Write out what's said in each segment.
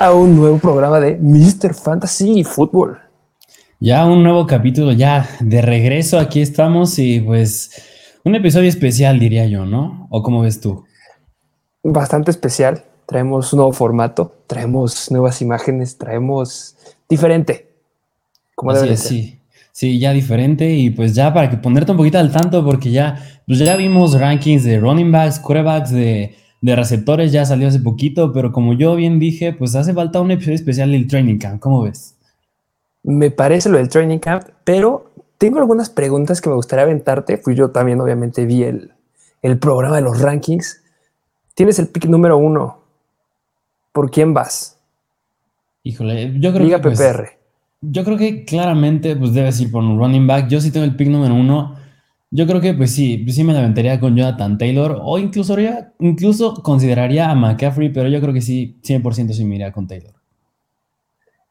A un nuevo programa de Mr. Fantasy Football. Ya un nuevo capítulo, ya de regreso, aquí estamos y pues un episodio especial diría yo, ¿no? ¿O cómo ves tú? Bastante especial, traemos un nuevo formato, traemos nuevas imágenes, traemos diferente. Como Así es, sí. Sí, ya diferente y pues ya para que ponerte un poquito al tanto porque ya, pues ya vimos rankings de running backs, quarterbacks, de de receptores ya salió hace poquito, pero como yo bien dije, pues hace falta un episodio especial del Training Camp. ¿Cómo ves? Me parece lo del Training Camp, pero tengo algunas preguntas que me gustaría aventarte. Fui yo también, obviamente, vi el, programa de los rankings. Tienes el pick número uno. ¿Por quién vas? Híjole, yo creo que. PPR. Pues, yo creo que claramente pues debes ir por un running back. Yo sí tengo el pick número uno. Yo creo que pues sí, pues sí me aventaría con Jonathan Taylor o incluso, incluso consideraría a McCaffrey, pero yo creo que sí, 100% sí me iría con Taylor.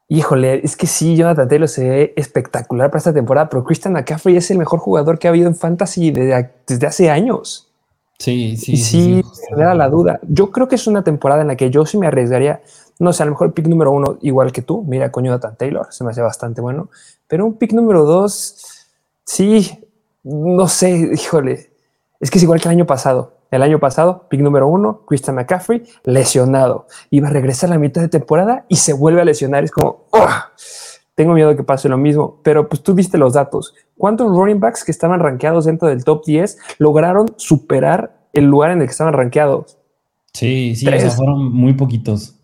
Híjole, es que sí, Jonathan Taylor se ve espectacular para esta temporada, pero Christian McCaffrey es el mejor jugador que ha habido en Fantasy desde, hace años. Sí, sí. Y sí, me da la duda. Yo creo que es una temporada en la que yo sí me arriesgaría, no sé, a lo mejor el pick número uno, igual que tú, mira con Jonathan Taylor, se me hace bastante bueno, pero un pick número dos, sí, no sé, híjole, es que es igual que el año pasado. El año pasado, pick número uno, Christian McCaffrey, lesionado. Iba a regresar a la mitad de temporada y se vuelve a lesionar. Es como, oh, tengo miedo que pase lo mismo. Pero pues tú viste los datos. ¿Cuántos running backs que estaban rankeados dentro del top 10 lograron superar el lugar en el que estaban rankeados? Sí, sí, fueron muy poquitos.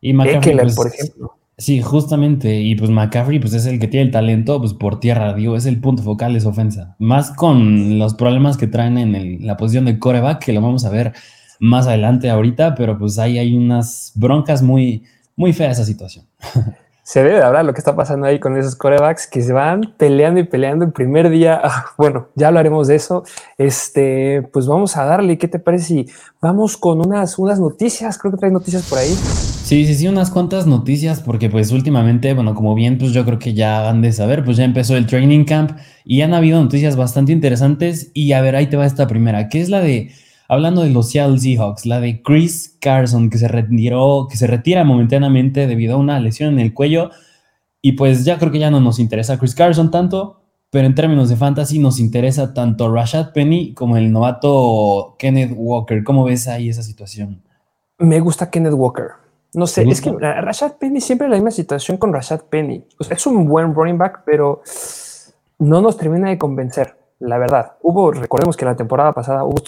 Y McCaffrey, pues, por ejemplo. Sí, justamente. Y pues McCaffrey pues es el que tiene el talento pues por tierra, digo, es el punto focal de su ofensa. Más con los problemas que traen en la posición de coreback, que lo vamos a ver más adelante ahorita, pero pues ahí hay unas broncas muy, muy feas esa situación. se debe de hablar lo que está pasando ahí con esos corebacks que se van peleando y peleando el primer día. Ah, bueno, ya hablaremos de eso. Este, pues vamos a darle. ¿Qué te parece si vamos con unas, unas noticias? Creo que traes noticias por ahí. Sí, sí, sí, unas cuantas noticias, porque pues últimamente, bueno, como bien, pues yo creo que ya han de saber, pues ya empezó el training camp y han habido noticias bastante interesantes. Y a ver, ahí te va esta primera, que es la de hablando de los Seattle Seahawks, la de Chris Carson, que se retiró, que se retira momentáneamente debido a una lesión en el cuello. Y pues ya creo que ya no nos interesa Chris Carson tanto, pero en términos de fantasy nos interesa tanto Rashad Penny como el novato Kenneth Walker. ¿Cómo ves ahí esa situación? Me gusta Kenneth Walker. No sé, es que Rashad Penny siempre la misma situación con Rashad Penny. es un buen running back, pero no nos termina de convencer la verdad. Hubo, recordemos que la temporada pasada hubo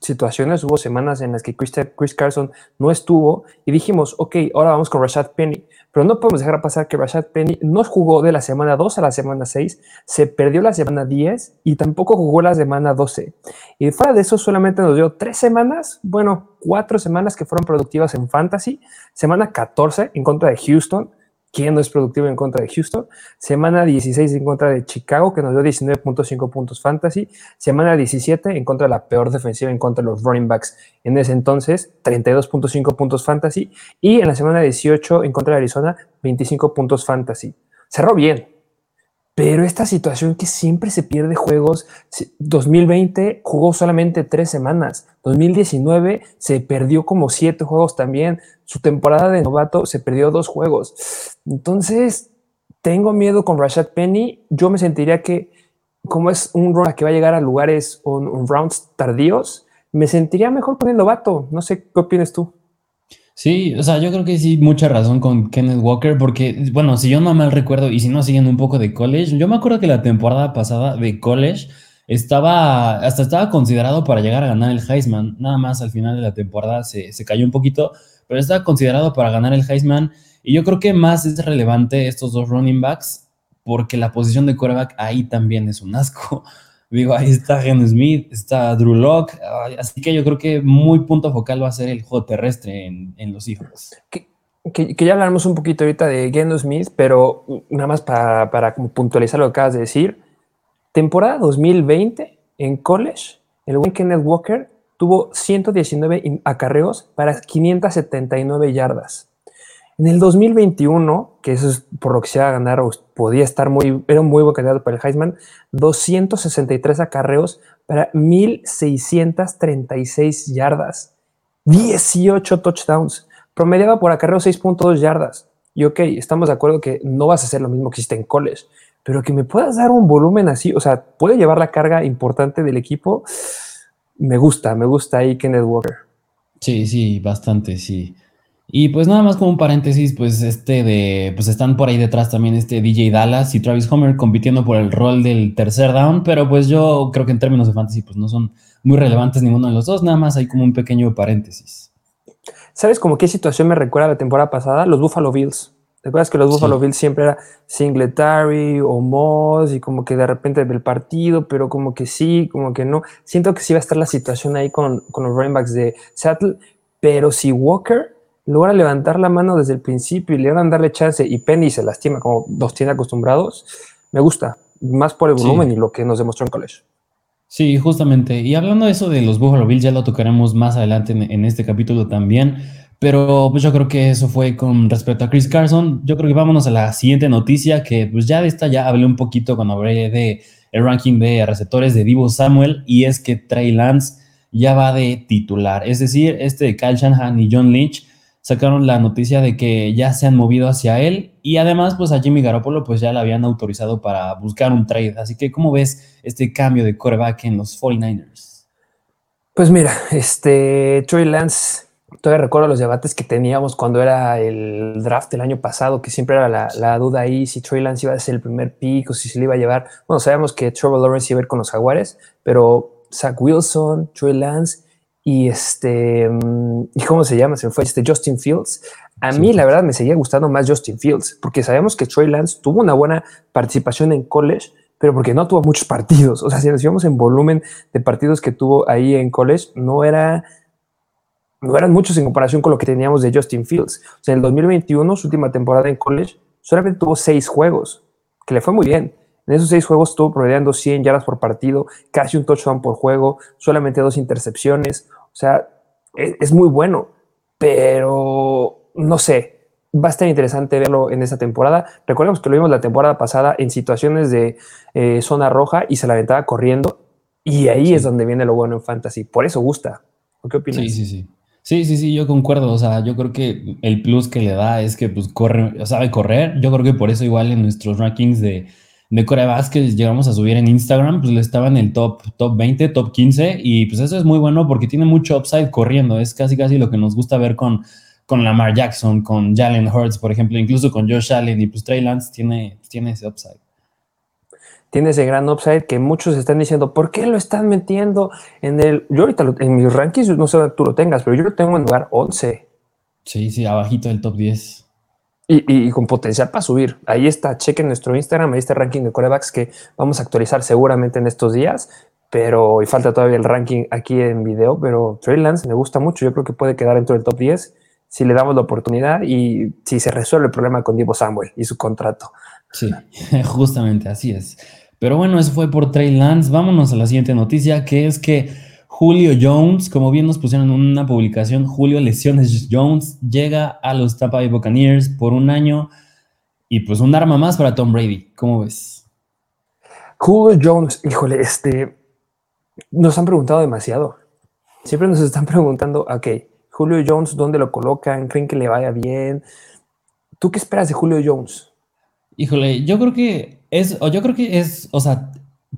situaciones, hubo semanas en las que Chris, Carson no estuvo y dijimos, ok, ahora vamos con Rashad Penny, pero no podemos dejar pasar que Rashad Penny no jugó de la semana 2 a la semana 6, se perdió la semana 10 y tampoco jugó la semana 12. Y fuera de eso solamente nos dio tres semanas, bueno, cuatro semanas que fueron productivas en fantasy, semana 14 en contra de Houston, ¿Quién no es productivo en contra de Houston? Semana 16 en contra de Chicago, que nos dio 19.5 puntos fantasy. Semana 17 en contra de la peor defensiva en contra de los running backs. En ese entonces, 32.5 puntos fantasy. Y en la semana 18 en contra de Arizona, 25 puntos fantasy. Cerró bien, pero esta situación que siempre se pierde juegos, 2020 jugó solamente tres semanas, 2019 se perdió como siete juegos también, su temporada de novato se perdió dos juegos. Entonces, tengo miedo con Rashad Penny, yo me sentiría que como es un round que va a llegar a lugares o un rounds tardíos, me sentiría mejor con el novato. No sé qué opinas tú. Sí, o sea, yo creo que sí, mucha razón con Kenneth Walker, porque, bueno, si yo no mal recuerdo y si no siguen un poco de college, yo me acuerdo que la temporada pasada de college estaba, hasta estaba considerado para llegar a ganar el Heisman, nada más al final de la temporada se, se cayó un poquito, pero estaba considerado para ganar el Heisman y yo creo que más es relevante estos dos running backs porque la posición de quarterback ahí también es un asco. Digo, ahí está Geno Smith, está Drew Locke, así que yo creo que muy punto focal va a ser el juego terrestre en, los hijos. Que, ya hablaremos un poquito ahorita de Geno Smith, pero nada más para, para puntualizar lo que acabas de decir. Temporada 2020 en college, el buen Kenneth Walker tuvo 119 acarreos para 579 yardas. En el 2021, que eso es por lo que se iba a ganar, o podía estar muy, era un muy buen candidato para el Heisman, 263 acarreos para 1636 yardas, 18 touchdowns. promediaba por acarreo 6.2 yardas. Y ok, estamos de acuerdo que no vas a hacer lo mismo que hiciste en college, pero que me puedas dar un volumen así, o sea, puede llevar la carga importante del equipo. Me gusta, me gusta ahí Kenneth Walker. Sí, sí, bastante, sí. Y pues nada más como un paréntesis, pues este de, pues están por ahí detrás también este DJ Dallas y Travis Homer compitiendo por el rol del tercer down, pero pues yo creo que en términos de fantasy pues no son muy relevantes ninguno de los dos, nada más hay como un pequeño paréntesis. ¿Sabes como qué situación me recuerda la temporada pasada? Los Buffalo Bills. ¿Te acuerdas que los Buffalo Bills siempre era Singletary o Moss y como que de repente del partido, pero como que sí, como que no? Siento que sí va a estar la situación ahí con, con los running backs de Seattle, pero si Walker logra levantar la mano desde el principio y le van a darle chance y Penny se lastima como los tiene acostumbrados, me gusta, más por el volumen y lo que nos demostró en college. Sí, justamente. Y hablando de eso de los Buffalo Bills, ya lo tocaremos más adelante en, este capítulo también. Pero pues yo creo que eso fue con respecto a Chris Carson. Yo creo que vámonos a la siguiente noticia, que pues ya de esta ya hablé un poquito cuando hablé de el ranking de receptores de Divo Samuel, y es que Trey Lance ya va de titular. Es decir, este de Kyle Shanahan y John Lynch sacaron la noticia de que ya se han movido hacia él y además pues a Jimmy Garoppolo pues ya le habían autorizado para buscar un trade. Así que ¿cómo ves este cambio de quarterback en los 49ers? Pues mira, este Troy Lance, todavía recuerdo los debates que teníamos cuando era el draft del año pasado, que siempre era la, la duda ahí si Troy Lance iba a ser el primer pick o si se le iba a llevar. Bueno, sabemos que Trevor Lawrence iba a ir con los Jaguares, pero Zach Wilson, Troy Lance y este, ¿y cómo se llama? Se me fue este Justin Fields. A mí, la verdad, me seguía gustando más Justin Fields, porque sabemos que Troy Lance tuvo una buena participación en college, pero porque no tuvo muchos partidos. O sea, si nos íbamos en volumen de partidos que tuvo ahí en college, no era, no eran muchos en comparación con lo que teníamos de Justin Fields. O sea, en el 2021, su última temporada en college, solamente tuvo seis juegos, que le fue muy bien. En esos seis juegos estuvo promediando 100 yardas por partido, casi un touchdown por juego, solamente dos intercepciones. O sea, e, es, muy bueno, pero no sé, va a estar interesante verlo en esta temporada. Recordemos que lo vimos la temporada pasada en situaciones de eh, zona roja y se la aventaba corriendo. Y ahí es donde viene lo bueno en fantasy. Por eso gusta. ¿Qué opinas? Sí, sí, sí. Sí, sí, sí, yo concuerdo. O sea, yo creo que el plus que le da es que pues corre, sabe correr. Yo creo que por eso igual en nuestros rankings de de corebacks que llegamos a subir en Instagram, pues le estaba en el top, top 20, top 15, y pues eso es muy bueno porque tiene mucho upside corriendo, es casi casi lo que nos gusta ver con, con Lamar Jackson, con Jalen Hurts, por ejemplo, incluso con Josh Allen, y pues Trey Lance tiene, tiene ese upside. Tiene ese gran upside que muchos están diciendo, ¿por qué lo están metiendo en el... Yo ahorita en mis rankings, no sé tú lo tengas, pero yo lo tengo en lugar 11. Sí, sí, abajito del top 10. Y, con potencial para subir. Ahí está, chequen nuestro Instagram, ahí está el ranking de corebacks que vamos a actualizar seguramente en estos días, pero y falta todavía el ranking aquí en video, pero Trey Lance me gusta mucho, yo creo que puede quedar dentro del top 10 si le damos la oportunidad y si se resuelve el problema con Divo Samuel y su contrato. Sí, justamente así es. Pero bueno, eso fue por Trey Lance. Vámonos a la siguiente noticia, que es que Julio Jones, como bien nos pusieron en una publicación, Julio Lesiones Jones llega a los Tampa Bay Buccaneers por un año y pues un arma más para Tom Brady. ¿Cómo ves? Julio Jones, híjole, este, nos han preguntado demasiado. Siempre nos están preguntando, ok, Julio Jones, ¿dónde lo colocan? ¿Creen que le vaya bien? ¿Tú qué esperas de Julio Jones? Híjole, yo creo que es, o yo creo que es, o sea,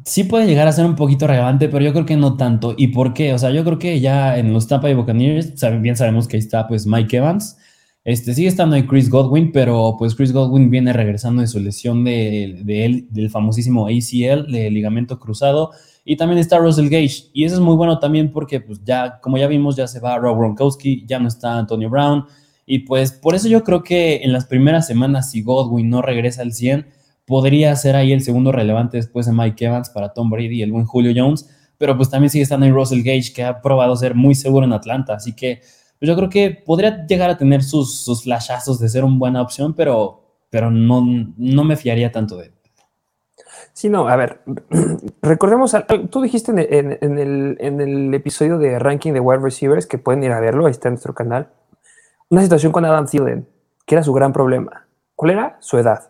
sí puede llegar a ser un poquito relevante, pero yo creo que no tanto. ¿Y por qué? O sea, yo creo que ya en los Tampa Bay Buccaneers, bien sabemos que ahí está pues Mike Evans. Este, sigue estando ahí Chris Godwin, pero pues Chris Godwin viene regresando de su lesión de, él, del famosísimo ACL, de ligamento cruzado. Y también está Russell Gage. Y eso es muy bueno también porque pues ya, como ya vimos, ya se va Rob Gronkowski, ya no está Antonio Brown. Y pues por eso yo creo que en las primeras semanas, si Godwin no regresa al 100, podría ser ahí el segundo relevante después de Mike Evans para Tom Brady y el buen Julio Jones, pero pues también sigue estando en Russell Gage, que ha probado ser muy seguro en Atlanta, así que pues yo creo que podría llegar a tener sus, sus flashazos de ser una buena opción, pero, pero no, no me fiaría tanto de él. Sí, no, a ver, recordemos, tú dijiste en, el, en el episodio de ranking de wide receivers que pueden ir a verlo, ahí está en nuestro canal, una situación con Adam Thielen, que era su gran problema. ¿Cuál era? Su edad.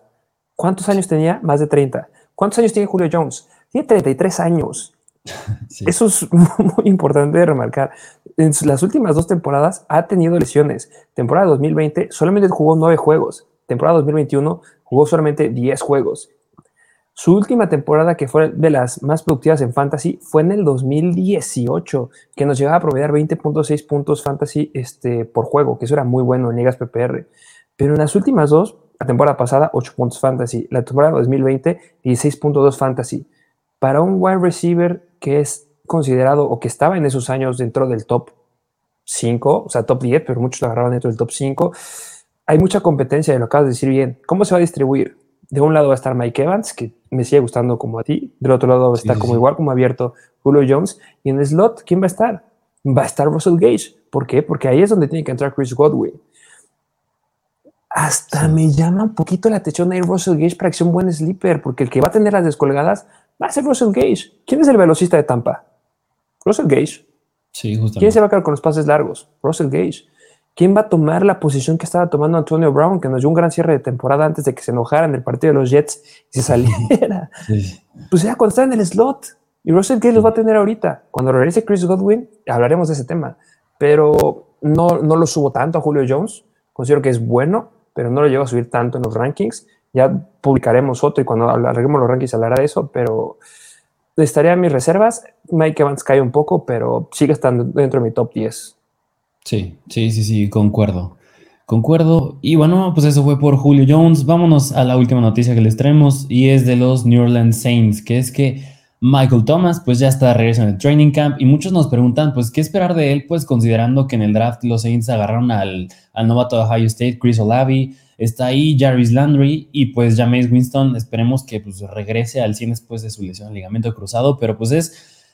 ¿Cuántos años tenía? Más de 30. ¿Cuántos años tiene Julio Jones? Tiene 33 años. Eso es muy importante de remarcar. En las últimas dos temporadas ha tenido lesiones. Temporada 2020 solamente jugó nueve juegos. Temporada 2021 jugó solamente 10 juegos. Su última temporada, que fue de las más productivas en Fantasy, fue en el 2018, que nos llegaba a promediar 20.6 puntos Fantasy este, por juego, que eso era muy bueno en ligas PPR. Pero en las últimas dos, la temporada pasada, 8 puntos Fantasy. La temporada 2020, 16.2 Fantasy. Para un wide receiver que es considerado o que estaba en esos años dentro del top 5, o sea, top 10, pero muchos lo agarraban dentro del top 5, hay mucha competencia, lo acabas de decir bien. ¿Cómo se va a distribuir? De un lado va a estar Mike Evans, que me sigue gustando como a ti. Del otro lado va a estar como igual, como abierto Julio Jones. Y en el slot, ¿quién va a estar? Va a estar Russell Gage. ¿Por qué? Porque ahí es donde tiene que entrar Chris Godwin. Hasta me llama un poquito la atención ahí Russell Gage para que sea un buen sleeper, porque el que va a tener las descolgadas va a ser Russell Gage. ¿Quién es el velocista de Tampa? Russell Gage. Sí, justamente. ¿Quién se va a quedar con los pases largos? Russell Gage. ¿Quién va a tomar la posición que estaba tomando Antonio Brown, que nos dio un gran cierre de temporada antes de que se enojara en el partido de los Jets y se saliera? Pues ya cuando está en el slot. Y Russell Gage los va a tener ahorita. Cuando regrese Chris Godwin, hablaremos de ese tema. Pero no, no lo subo tanto a Julio Jones. Considero que es bueno, pero no lo llevo a subir tanto en los rankings. Ya publicaremos otro y cuando arreglemos los rankings hablará de eso, pero estaría en mis reservas. Mike Evans cae un poco, pero sigue estando dentro de mi top 10. Sí, sí, sí, sí, concuerdo. Concuerdo. Y bueno, pues eso fue por Julio Jones. Vámonos a la última noticia que les traemos y es de los New Orleans Saints, que es que Michael Thomas pues ya está de regreso en el training camp y muchos nos preguntan pues qué esperar de él pues considerando que en el draft los Saints agarraron al, al novato de Ohio State, Chris Olavi, está ahí Jarvis Landry y pues James Winston esperemos que pues regrese al 100 después de su lesión al ligamento cruzado, pero pues es,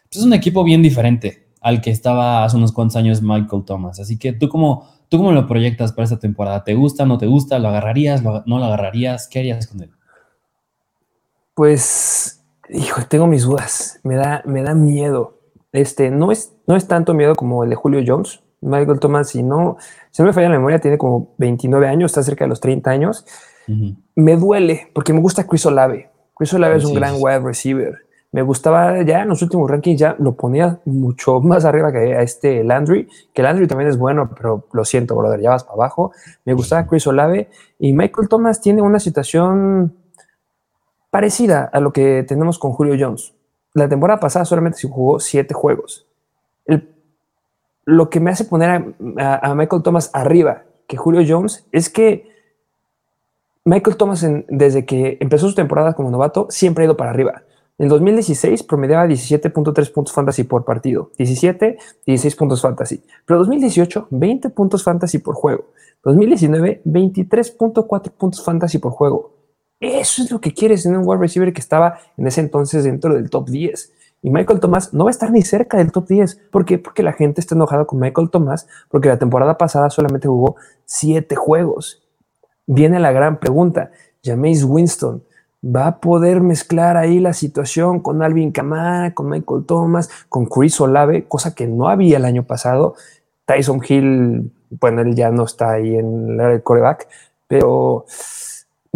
pues, es un equipo bien diferente al que estaba hace unos cuantos años Michael Thomas. Así que tú cómo, tú cómo lo proyectas para esta temporada? ¿Te gusta, no te gusta? ¿Lo agarrarías, no lo agarrarías? ¿Qué harías con él? Pues, hijo, tengo mis dudas. Me da, me da miedo. Este, no es, no es tanto miedo como el de Julio Jones. Michael Thomas, si no, si no me falla la memoria, tiene como 29 años, está cerca de los 30 años. Me duele porque me gusta Chris Olave. Chris Olave es un gran wide receiver me gustaba ya en los últimos rankings, ya lo ponía mucho más arriba que a este Landry, que Landry también es bueno, pero lo siento, brother, ya vas para abajo. Me gustaba Chris Olave y Michael Thomas tiene una situación parecida a lo que tenemos con Julio Jones. La temporada pasada solamente se jugó siete juegos. lo que me hace poner a, Michael Thomas arriba que Julio Jones es que Michael Thomas, desde que empezó su temporada como novato, siempre ha ido para arriba. En 2016 promediaba 17.3 puntos fantasy por partido, 17, 16 puntos fantasy. Pero 2018, 20 puntos fantasy por juego. 2019, 23.4 puntos fantasy por juego. Eso es lo que quieres en un wide receiver que estaba en ese entonces dentro del top 10. Y Michael Thomas no va a estar ni cerca del top 10. ¿Por qué? Porque la gente está enojada con Michael Thomas, porque la temporada pasada solamente jugó 7 juegos. Viene la gran pregunta. Jameis Winston, va a poder mezclar ahí la situación con Alvin Kamara, con Michael Thomas, con Chris Olave, cosa que no había el año pasado. Tyson Hill, bueno, él ya no está ahí en el coreback, pero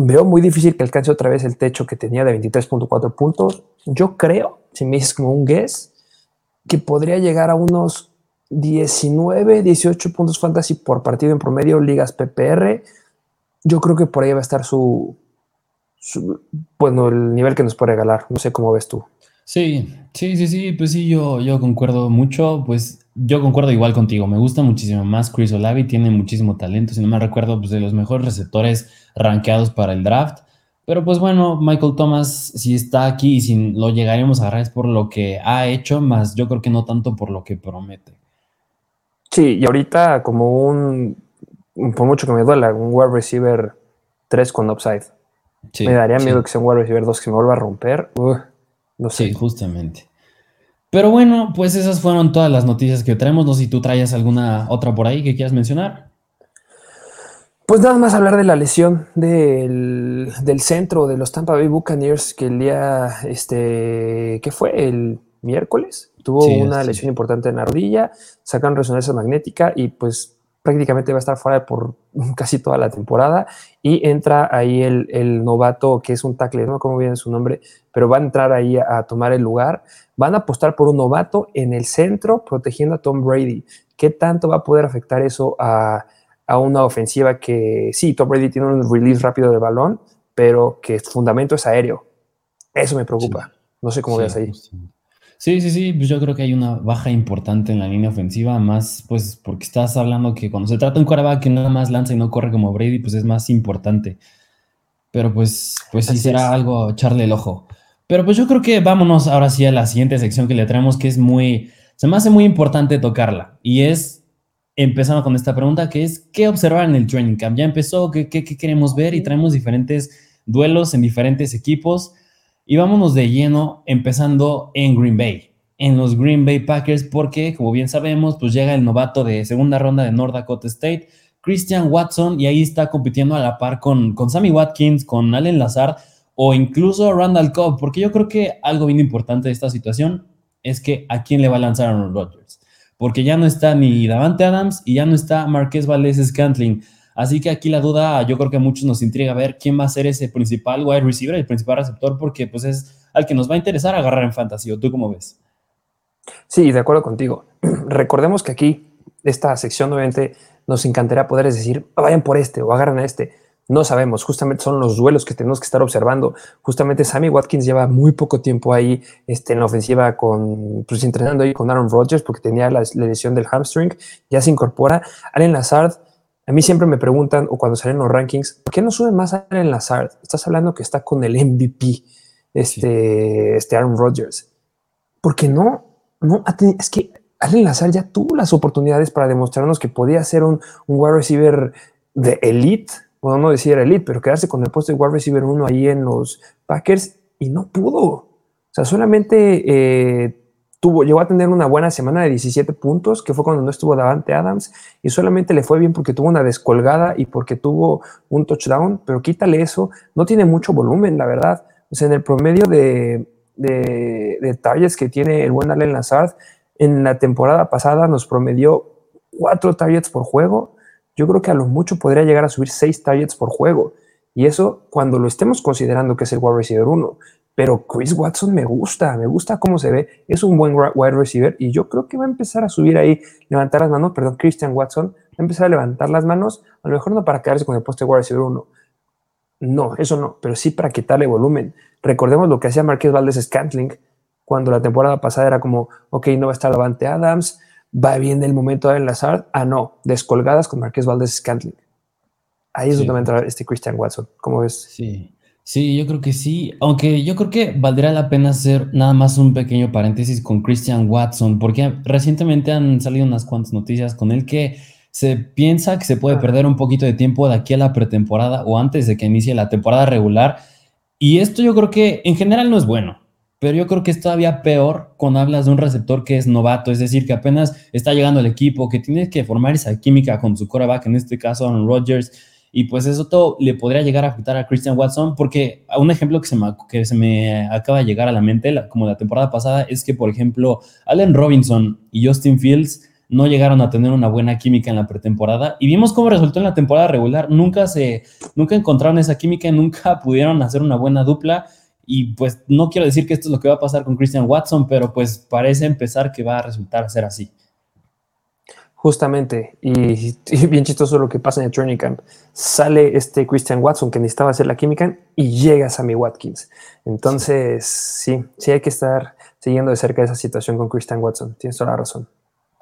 veo muy difícil que alcance otra vez el techo que tenía de 23.4 puntos. Yo creo, si me dices como un guess, que podría llegar a unos 19, 18 puntos fantasy por partido en promedio, ligas PPR. Yo creo que por ahí va a estar su, bueno, el nivel que nos puede regalar. No sé cómo ves tú. Sí, sí, sí, sí, pues sí, yo, yo concuerdo mucho, pues yo concuerdo igual contigo, me gusta muchísimo más Chris Olavi, tiene muchísimo talento, si no me recuerdo, pues de los mejores receptores rankeados para el draft, pero pues bueno, Michael Thomas, si está aquí y si lo llegaremos a agarrar es por lo que ha hecho, más yo creo que no tanto por lo que promete. Sí, y ahorita como un, por mucho que me duela, un wide receiver 3 con upside me daría miedo que sea un wide receiver 2 que se me vuelva a romper. No sé. Sí, justamente. Pero bueno, pues esas fueron todas las noticias que traemos. No sé si tú traías alguna otra por ahí que quieras mencionar. Pues nada más hablar de la lesión del, centro de los Tampa Bay Buccaneers que el día, este, ¿qué fue? El miércoles tuvo una lesión importante en la rodilla, sacan resonancia magnética y pues prácticamente va a estar fuera por casi toda la temporada y entra ahí el, novato que es un tackle, no como viene su nombre, pero va a entrar ahí a, tomar el lugar. Van a apostar por un novato en el centro protegiendo a Tom Brady. ¿Qué tanto va a poder afectar eso a, una ofensiva que sí, Tom Brady tiene un release rápido del balón, pero que su fundamento es aéreo? Eso me preocupa. No sé cómo veas ahí. Sí, sí, sí, pues yo creo que hay una baja importante en la línea ofensiva, más pues porque estás hablando que cuando se trata de un quarterback que nada más lanza y no corre como Brady, pues es más importante. Pero pues, pues sí será algo echarle el ojo. Pero pues yo creo que vámonos ahora sí a la siguiente sección que le traemos, que es muy, se me hace muy importante tocarla. Y es, empezando con esta pregunta, que es, ¿qué observar en el training camp? Ya empezó, ¿qué, qué, qué queremos ver? Y traemos diferentes duelos en diferentes equipos. Y vámonos de lleno, empezando en Green Bay, en los Green Bay Packers, porque como bien sabemos, pues llega el novato de segunda ronda de North Dakota State, Christian Watson, y ahí está compitiendo a la par con, con Sammy Watkins, con Allen Lazard o incluso Randall Cobb, porque yo creo que algo bien importante de esta situación es que a quién le va a lanzar Aaron Rodgers, porque ya no está ni Davante Adams y ya no está Marqués Valdez Scantling. Así que aquí la duda, yo creo que a muchos nos intriga ver quién va a ser ese principal wide receiver, el principal receptor, porque pues es al que nos va a interesar agarrar en fantasy. ¿O tú cómo ves? Sí, de acuerdo contigo. Recordemos que aquí, esta sección, obviamente, nos encantaría poder decir, vayan por este o agarren a este. No sabemos, justamente son los duelos que tenemos que estar observando. Justamente Sammy Watkins lleva muy poco tiempo ahí este, en la ofensiva con, pues entrenando ahí con Aaron Rodgers porque tenía la, la lesión del hamstring, ya se incorpora. Allen Lazard, a mí siempre me preguntan, o cuando salen los rankings, ¿por qué no suben más a Allen Lazard? Estás hablando que está con el MVP, este, este Aaron Rodgers. ¿Por qué no? no es que Allen Lazard ya tuvo las oportunidades para demostrarnos que podía ser un, un wide receiver de elite, bueno, no decir elite, pero quedarse con el puesto de wide receiver uno ahí en los Packers y no pudo. O sea, solamente eh, tuvo, llegó a tener una buena semana de 17 puntos, que fue cuando no estuvo Davante Adams, y solamente le fue bien porque tuvo una descolgada y porque tuvo un touchdown, pero quítale eso, no tiene mucho volumen, la verdad. O sea, en el promedio de, de, targets que tiene el buen Allen Lazard, en la temporada pasada nos promedió cuatro targets por juego. Yo creo que a lo mucho podría llegar a subir seis targets por juego. Y eso cuando lo estemos considerando que es el wide receiver 1 pero Chris Watson me gusta, me gusta cómo se ve, es un buen wide receiver y yo creo que va a empezar a subir ahí, levantar las manos, perdón, Christian Watson, va a empezar a levantar las manos, a lo mejor no para quedarse con el poste de wide receiver 1, no, eso no, pero sí para quitarle volumen. Recordemos lo que hacía Marqués Valdez Scantling cuando la temporada pasada era como, ok, no va a estar Davante Adams, va bien el momento de enlazar, ah, no, descolgadas con Marqués Valdez Scantling. Ahí es donde va a entrar este Christian Watson, ¿cómo ves? Sí, Sí, yo creo que sí, aunque yo creo que valdría la pena hacer nada más un pequeño paréntesis con Christian Watson, porque recientemente han salido unas cuantas noticias con él que se piensa que se puede perder un poquito de tiempo de aquí a la pretemporada o antes de que inicie la temporada regular. Y esto yo creo que en general no es bueno, pero yo creo que es todavía peor cuando hablas de un receptor que es novato, es decir, que apenas está llegando al equipo, que tiene que formar esa química con su coreback, en este caso Aaron Rodgers, y pues eso todo le podría llegar a afectar a Christian Watson, porque un ejemplo que se me, que se me acaba de llegar a la mente, como la temporada pasada, es que, por ejemplo, Allen Robinson y Justin Fields no llegaron a tener una buena química en la pretemporada y vimos cómo resultó en la temporada regular. Nunca se, nunca encontraron esa química, nunca pudieron hacer una buena dupla. Y pues no quiero decir que esto es lo que va a pasar con Christian Watson, pero pues parece empezar que va a resultar ser así. Justamente, y, bien chistoso lo que pasa en el training camp. Sale este Christian Watson que necesitaba hacer la química y llega Sammy Watkins. Entonces, sí, sí hay que estar siguiendo de cerca esa situación con Christian Watson. Tienes toda la razón.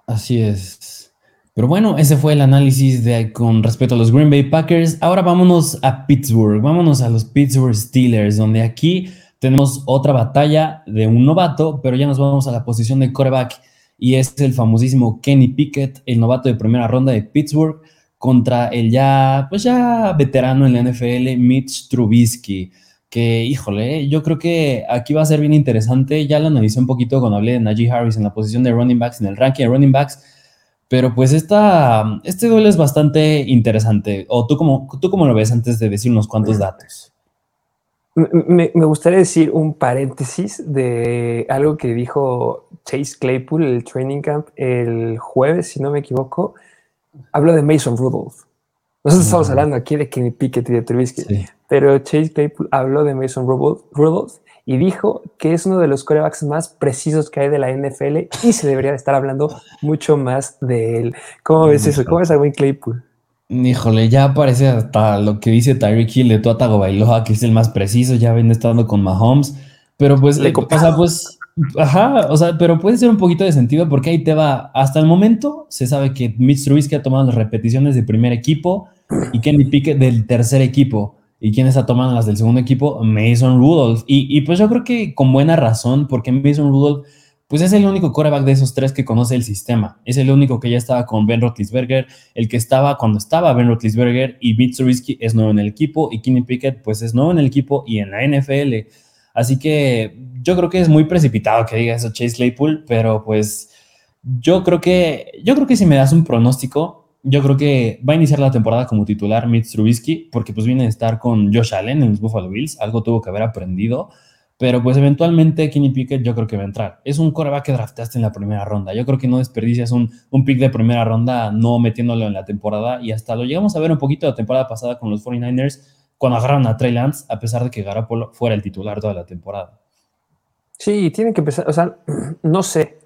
Así es. Pero bueno, ese fue el análisis de, con respecto a los Green Bay Packers. Ahora vámonos a Pittsburgh, vámonos a los Pittsburgh Steelers, donde aquí tenemos otra batalla de un novato, pero ya nos vamos a la posición de quarterback y es el famosísimo Kenny Pickett, el novato de primera ronda de Pittsburgh, contra el ya, pues ya veterano en la NFL, Mitch Trubisky. Que, híjole, yo creo que aquí va a ser bien interesante. Ya lo analicé un poquito cuando hablé de Najee Harris en la posición de running backs, en el ranking de running backs. Pero pues esta, este duelo es bastante interesante. ¿O tú cómo, tú cómo lo ves antes de decir unos cuantos datos? Me, gustaría decir un paréntesis de algo que dijo Chase Claypool, el training camp, el jueves, si no me equivoco, habló de Mason Rudolph. Nosotros estamos hablando aquí de Kenny Pickett y de Trubisky, pero Chase Claypool habló de Mason Rudolph y dijo que es uno de los corebacks más precisos que hay de la NFL y se debería estar hablando mucho más de él. ¿Cómo ves eso? ¿Cómo ves a Wayne Claypool? Híjole, ya parece hasta lo que dice Tyreek Hill de Tua Tagovailoa, que es el más preciso, ya viene estando con Mahomes, pero pues, Le o sea, pues, ajá, o sea, pero puede ser un poquito de sentido porque ahí te va, hasta el momento se sabe que Mitch Trubisky ha tomado las repeticiones del primer equipo y Kenny Pickett del tercer equipo. ¿Y quién está tomando las del segundo equipo? Mason Rudolph. Y, y, pues yo creo que con buena razón, porque Mason Rudolph pues es el único quarterback de esos tres que conoce el sistema. Es el único que ya estaba con Ben Roethlisberger, el que estaba cuando estaba Ben Roethlisberger y Mitch es nuevo en el equipo y Kenny Pickett pues es nuevo en el equipo y en la NFL. Así que yo creo que es muy precipitado que diga eso Chase Claypool, pero pues yo creo que yo creo que si me das un pronóstico, yo creo que va a iniciar la temporada como titular Mitch Trubisky porque pues viene a estar con Josh Allen en los Buffalo Bills, algo tuvo que haber aprendido. Pero pues eventualmente Kenny Pickett yo creo que va a entrar. Es un coreback que draftaste en la primera ronda. Yo creo que no desperdicias un, un pick de primera ronda no metiéndolo en la temporada. Y hasta lo llegamos a ver un poquito la temporada pasada con los 49ers cuando agarraron a Trey Lance, a pesar de que Garoppolo fuera el titular toda la temporada. Sí, tienen que empezar, o sea, no sé.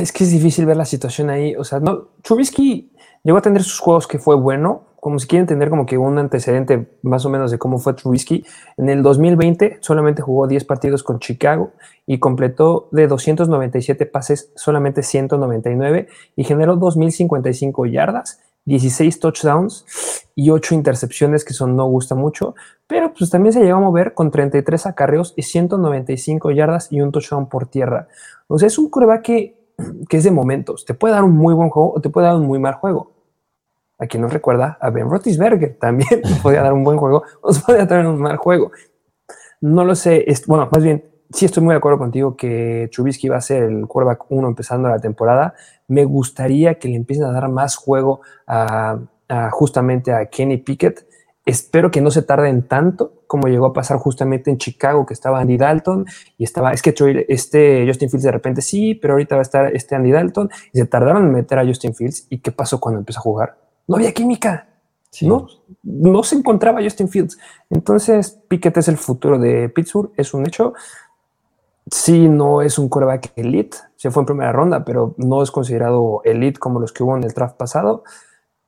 Es que es difícil ver la situación ahí. O sea, no, Trubisky llegó a tener sus juegos que fue bueno, como si quieren tener como que un antecedente más o menos de cómo fue Trubisky, en el 2020 solamente jugó 10 partidos con Chicago y completó de 297 pases solamente 199 y generó 2055 yardas, 16 touchdowns y 8 intercepciones que son no gusta mucho, pero pues también se llegó a mover con 33 acarreos y 195 yardas y un touchdown por tierra. O sea, es un coreback que, que es de momentos, te puede dar un muy buen juego o te puede dar un muy mal juego a quien nos recuerda a Ben Roethlisberger. También podía dar un buen juego, nos podía dar un mal juego. No lo sé, bueno, más bien, sí estoy muy de acuerdo contigo que Trubisky va a ser el quarterback 1 empezando la temporada. Me gustaría que le empiecen a dar más juego a, justamente a Kenny Pickett. Espero que no se tarden tanto como llegó a pasar justamente en Chicago, que estaba Andy Dalton y estaba, es que este Justin Fields de repente sí, pero ahorita va a estar este Andy Dalton y se tardaron en meter a Justin Fields. ¿Y qué pasó cuando empezó a jugar? No había química. ¿no? no se encontraba Justin Fields. Entonces, Pickett es el futuro de Pittsburgh, es un hecho. Sí, no es un coreback elite, se fue en primera ronda, pero no es considerado elite como los que hubo en el draft pasado.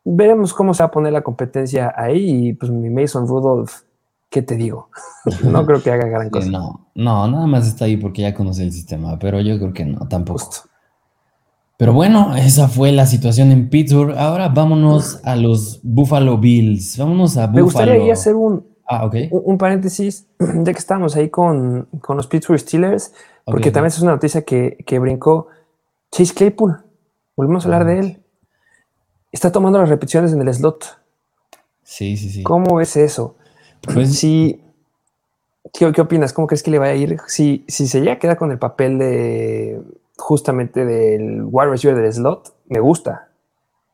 Veremos cómo se va a poner la competencia ahí. Y pues mi Mason Rudolph, ¿qué te digo? no creo que haga gran cosa. No, no, nada más está ahí porque ya conoce el sistema, pero yo creo que no, tampoco. Pero bueno, esa fue la situación en Pittsburgh. Ahora vámonos a los Buffalo Bills. Vámonos a Buffalo. Me gustaría hacer un, ah, un, paréntesis, ya que estamos ahí con, los Pittsburgh Steelers, porque también es una noticia que, brincó Chase Claypool. Volvemos a hablar de él. Está tomando las repeticiones en el slot. Sí, sí, sí. ¿Cómo ves eso? Pues sí. ¿Qué, opinas? ¿Cómo crees que le va a ir? Si, si se llega a quedar con el papel de justamente del wide receiver del slot, me gusta.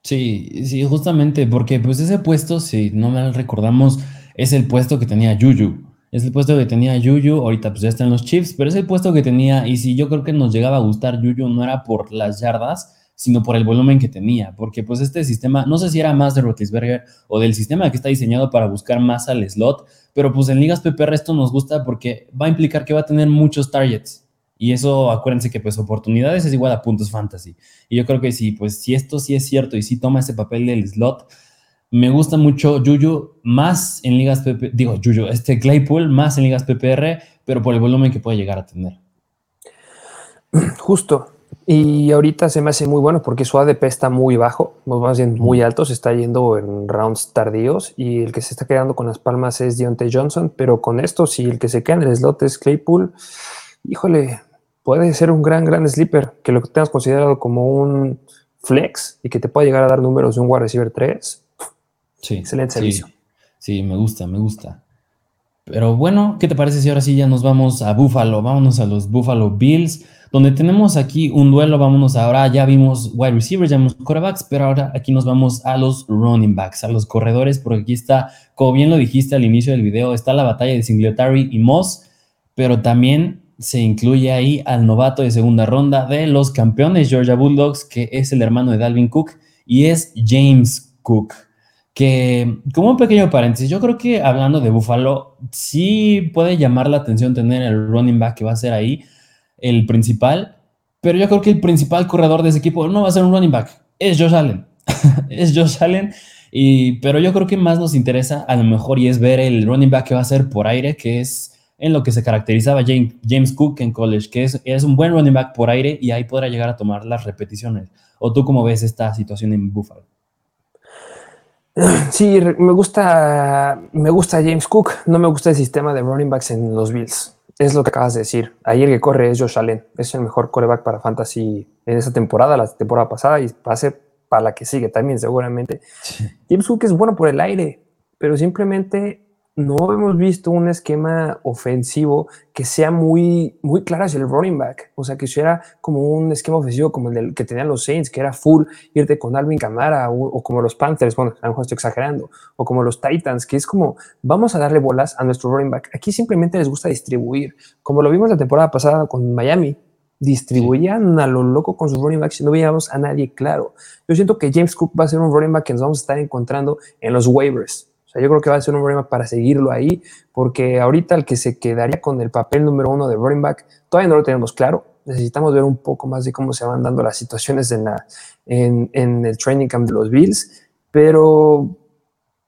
Sí, sí, justamente, porque pues ese puesto, si no me recordamos, es el puesto que tenía Juju. Es el puesto que tenía Juju, ahorita pues ya están los Chiefs, pero es el puesto que tenía, y si yo creo que nos llegaba a gustar Juju, no era por las yardas, sino por el volumen que tenía, porque pues este sistema, no sé si era más de Rotisberger o del sistema que está diseñado para buscar más al slot, pero pues en ligas PPR esto nos gusta porque va a implicar que va a tener muchos targets. Y eso, acuérdense que pues oportunidades es igual a puntos fantasy. Y yo creo que sí, pues si esto sí es cierto y si toma ese papel del slot, me gusta mucho Juju más en ligas PPR, digo Juju, este Claypool más en ligas PPR, pero por el volumen que puede llegar a tener. Justo. Y ahorita se me hace muy bueno porque su ADP está muy bajo, más bien muy alto, se está yendo en rounds tardíos y el que se está quedando con las palmas es Deontay Johnson, pero con esto, si el que se queda en el slot es Claypool, híjole, puede ser un gran, gran sleeper, que lo tengas considerado como un flex y que te pueda llegar a dar números de un wide receiver 3. Sí. Excelente servicio. Sí, me gusta, me gusta. Pero bueno, ¿qué te parece si ahora sí ya nos vamos a Buffalo? Vámonos a los Buffalo Bills, donde tenemos aquí un duelo. Vámonos ahora, ya vimos wide receivers, ya vimos quarterbacks, pero ahora aquí nos vamos a los running backs, a los corredores, porque aquí está, como bien lo dijiste al inicio del video, está la batalla de Singletary y Moss, pero también se incluye ahí al novato de segunda ronda de los campeones Georgia Bulldogs, que es el hermano de Dalvin Cook y es James Cook. Que, como un pequeño paréntesis, yo creo que hablando de Buffalo, sí puede llamar la atención tener el running back que va a ser ahí el principal, pero yo creo que el principal corredor de ese equipo no va a ser un running back, es Josh Allen. es Josh Allen. Y, pero yo creo que más nos interesa a lo mejor y es ver el running back que va a ser por aire, que es en lo que se caracterizaba James, Cook en college, que es, es, un buen running back por aire y ahí podrá llegar a tomar las repeticiones. ¿O tú cómo ves esta situación en Buffalo? Sí, me gusta, me gusta James Cook, no me gusta el sistema de running backs en los Bills. Es lo que acabas de decir. Ayer que corre es Josh Allen, es el mejor coreback para fantasy en esa temporada, la temporada pasada y va a ser para la que sigue también seguramente. James Cook es bueno por el aire, pero simplemente no hemos visto un esquema ofensivo que sea muy, muy claro hacia el running back. O sea, que sea como un esquema ofensivo como el del que tenían los Saints, que era full irte con Alvin Camara o, como los Panthers, bueno, a lo mejor estoy exagerando, o como los Titans, que es como vamos a darle bolas a nuestro running back. Aquí simplemente les gusta distribuir, como lo vimos la temporada pasada con Miami. Distribuían a lo loco con sus running backs y no veíamos a nadie claro. Yo siento que James Cook va a ser un running back que nos vamos a estar encontrando en los waivers yo creo que va a ser un problema para seguirlo ahí, porque ahorita el que se quedaría con el papel número uno de running back, todavía no lo tenemos claro. Necesitamos ver un poco más de cómo se van dando las situaciones en, el training camp de los Bills, pero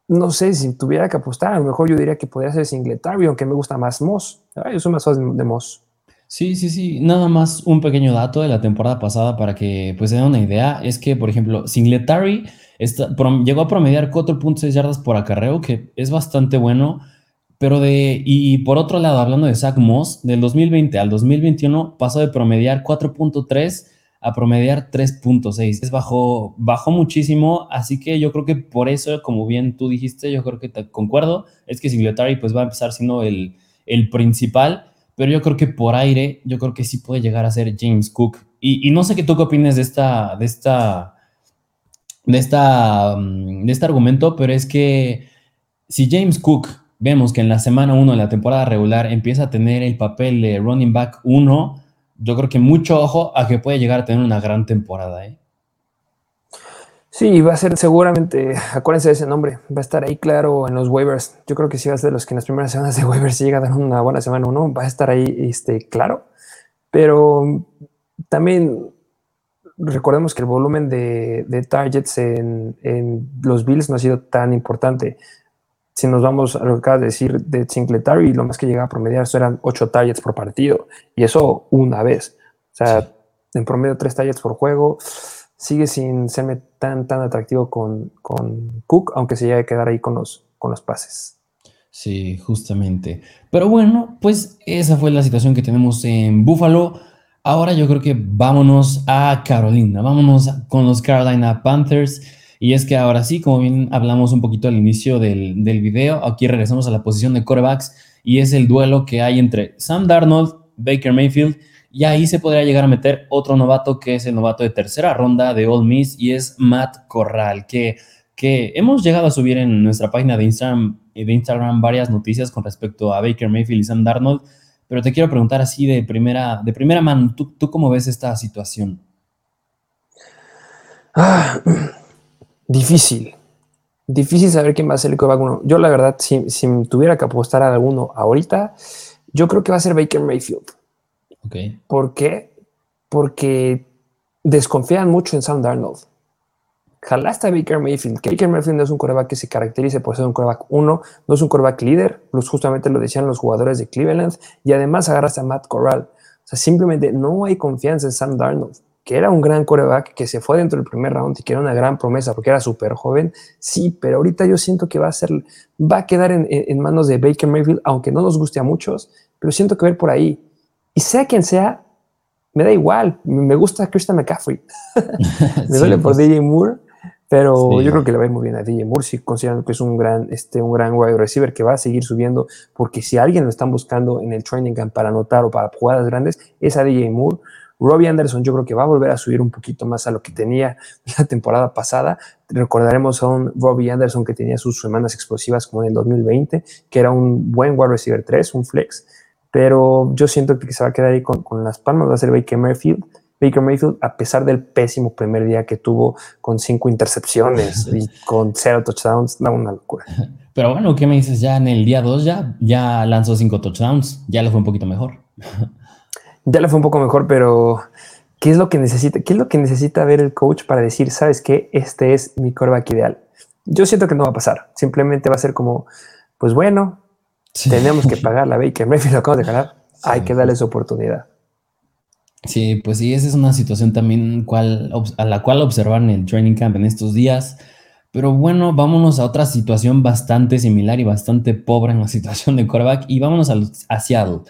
no sé si tuviera que apostar, a lo mejor yo diría que podría ser Singletary, aunque me gusta más Moss. Yo soy más fan de Moss. Sí, sí, sí. Nada más un pequeño dato de la temporada pasada para que pues se den una idea. Es que, por ejemplo, Singletary llegó a promediar 4.6 yardas por acarreo, que es bastante bueno. Pero de, y por otro lado, hablando de Zach Moss, del 2020 al 2021 pasó de promediar 4.3 a promediar 3.6. Es bajó, bajó muchísimo, así que yo creo que por eso, como bien tú dijiste, yo creo que te concuerdo, es que Singletary pues va a empezar siendo el, el principal, pero yo creo que por aire, yo creo que sí puede llegar a ser James Cook. Y, y no sé qué tú qué opinas de esta, de esta de, esta, mm, de este argumento, pero es que si James Cook vemos que en la semana 1 de la temporada regular empieza a tener el papel de running back 1, yo creo que mucho ojo a que puede llegar a tener una gran temporada. ¿eh? Sí, va a ser seguramente, acuérdense de ese nombre, va a estar ahí claro en los waivers. Yo creo que si va a ser de los que en las primeras semanas de waivers llega a dar una buena semana 1, va a estar ahí este, claro. Pero también recordemos que el volumen de, targets en, los Bills no ha sido tan importante. Si nos vamos a lo que acabas de decir de Singletary, lo más que llegaba a promediar eso eran 8 targets por partido. Y eso una vez. O sea, en promedio 3 targets por juego. Sigue sin serme tan, tan atractivo con, con Cook, aunque se llegue a quedar ahí con los, con los pases. Sí, justamente. Pero bueno, pues esa fue la situación que tenemos en Buffalo. Ahora yo creo que vámonos a Carolina, vámonos con los Carolina Panthers. Y es que ahora sí, como bien hablamos un poquito al inicio del, del video, aquí regresamos a la posición de corebacks y es el duelo que hay entre Sam Darnold, Baker Mayfield, y ahí se podría llegar a meter otro novato que es el novato de tercera ronda de All Miss y es Matt Corral, que, que hemos llegado a subir en nuestra página de Instagram, de Instagram varias noticias con respecto a Baker Mayfield y Sam Darnold pero te quiero preguntar así de primera, de primera mano, ¿tú, ¿tú cómo ves esta situación? Ah, difícil. Difícil saber quién va a ser el coreback uno. Yo, la verdad, si, tuviera que apostar a alguno ahorita, yo creo que va a ser Baker Mayfield. Okay. ¿Por qué? Porque desconfían mucho en Sam Darnold jalaste a Baker Mayfield, que Baker Mayfield no es un coreback que se caracterice por ser un coreback uno, no es un coreback líder, pues justamente lo decían los jugadores de Cleveland, y además agarraste a Matt Corral. O sea, simplemente no hay confianza en Sam Darnold, que era un gran coreback, que se fue dentro del primer round y que era una gran promesa porque era súper joven. Sí, pero ahorita yo siento que va a ser, va a quedar en, manos de Baker Mayfield, aunque no nos guste a muchos, pero siento que ver por ahí. Y sea quien sea, me da igual. Me gusta Christian McCaffrey. me duele por pues. DJ Moore pero yo creo que le va a ir muy bien a DJ Moore, si considerando que es un gran, este, un gran wide receiver que va a seguir subiendo, porque si alguien lo están buscando en el training camp para anotar o para jugadas grandes, es a DJ Moore. Robbie Anderson yo creo que va a volver a subir un poquito más a lo que tenía la temporada pasada. Recordaremos a un Robbie Anderson que tenía sus semanas explosivas como en el 2020, que era un buen wide receiver 3, un flex, pero yo siento que se va a quedar ahí con, con las palmas, va a ser Baker Merfield Baker Mayfield, a pesar del pésimo primer día que tuvo con cinco intercepciones y con cero touchdowns, da una locura. Pero bueno, ¿qué me dices? Ya en el día 2 ya, ya lanzó cinco touchdowns, ya le fue un poquito mejor. ya le fue un poco mejor, pero ¿qué es lo que necesita? ¿Qué es lo que necesita ver el coach para decir, sabes qué, este es mi coreback ideal? Yo siento que no va a pasar. Simplemente va a ser como, pues bueno, tenemos que pagar la Baker Mayfield, lo acabamos de ganar. Hay que darle su oportunidad. Sí, pues sí, esa es una situación también a la cual observar en el training camp en estos días. Pero bueno, vámonos a otra situación bastante similar y bastante pobre en la situación de quarterback y vámonos a, Seattle,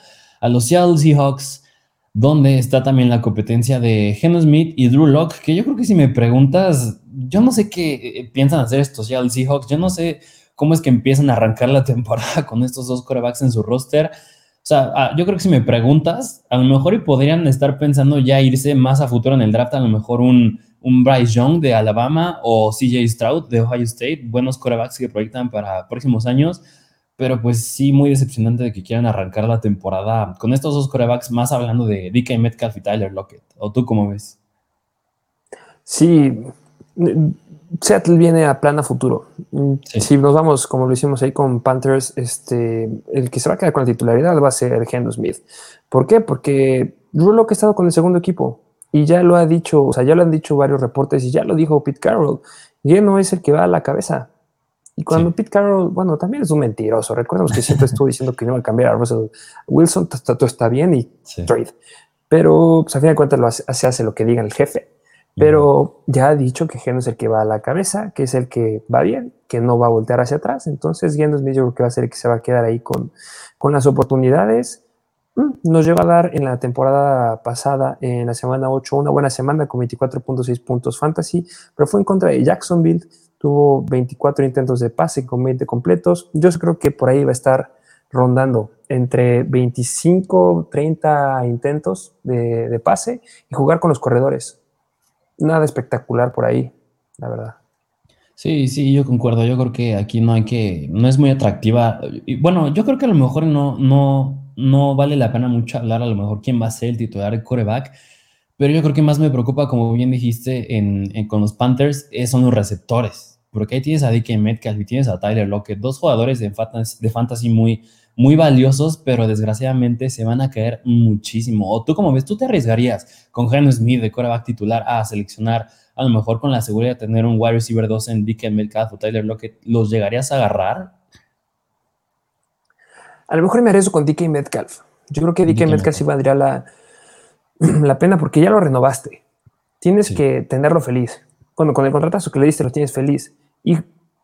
a los Seattle Seahawks, donde está también la competencia de Geno Smith y Drew Locke, que yo creo que si me preguntas, yo no sé qué eh, piensan hacer estos Seattle Seahawks, yo no sé cómo es que empiezan a arrancar la temporada con estos dos quarterbacks en su roster. O sea, ah, yo creo que si me preguntas, a lo mejor podrían estar pensando ya irse más a futuro en el draft, a lo mejor un, un Bryce Young de Alabama o CJ Stroud de Ohio State, buenos corebacks que proyectan para próximos años, pero pues sí, muy decepcionante de que quieran arrancar la temporada con estos dos corebacks, más hablando de DK Metcalf y Tyler Lockett. ¿O tú cómo ves? Sí, Seattle viene a plan a futuro. Si nos vamos, como lo hicimos ahí con Panthers, este, el que se va a quedar con la titularidad va a ser Geno Smith. ¿Por qué? Porque Drew que ha estado con el segundo equipo y ya lo ha dicho, o sea, ya lo han dicho varios reportes y ya lo dijo Pete Carroll. Geno es el que va a la cabeza. Y cuando Pete Carroll, bueno, también es un mentiroso. Recordemos que siempre estuvo diciendo que no iba a cambiar a Russell Wilson, todo está bien y trade. Pero pues, a fin de cuentas lo se hace lo que diga el jefe. Pero ya ha dicho que Geno es el que va a la cabeza, que es el que va bien, que no va a voltear hacia atrás. Entonces, Geno es yo que va a ser el que se va a quedar ahí con, con las oportunidades. Mm, nos lleva a dar en la temporada pasada, en la semana 8, una buena semana con 24.6 puntos fantasy, pero fue en contra de Jacksonville. Tuvo 24 intentos de pase con 20 completos. Yo creo que por ahí va a estar rondando entre 25, 30 intentos de, de pase y jugar con los corredores nada espectacular por ahí, la verdad. Sí, sí, yo concuerdo. Yo creo que aquí no hay que, no es muy atractiva. Bueno, yo creo que a lo mejor no, no, no vale la pena mucho hablar a lo mejor quién va a ser el titular de coreback, pero yo creo que más me preocupa, como bien dijiste, en, con los Panthers, eh, son los receptores, porque ahí tienes a DK Metcalf y tienes a Tyler Lockett, dos jugadores de fantasy, de fantasy muy, muy valiosos, pero desgraciadamente se van a caer muchísimo. O tú como ves, tú te arriesgarías con Geno Smith de coreback titular a seleccionar, a lo mejor con la seguridad de tener un wide receiver 2 en DK Metcalf o Tyler Lockett, ¿los llegarías a agarrar? A lo mejor me arriesgo con DK Metcalf. Yo creo que DK, Metcalf sí valdría la, la pena porque ya lo renovaste. Tienes que tenerlo feliz. Cuando con el contratazo que le diste lo tienes feliz. Y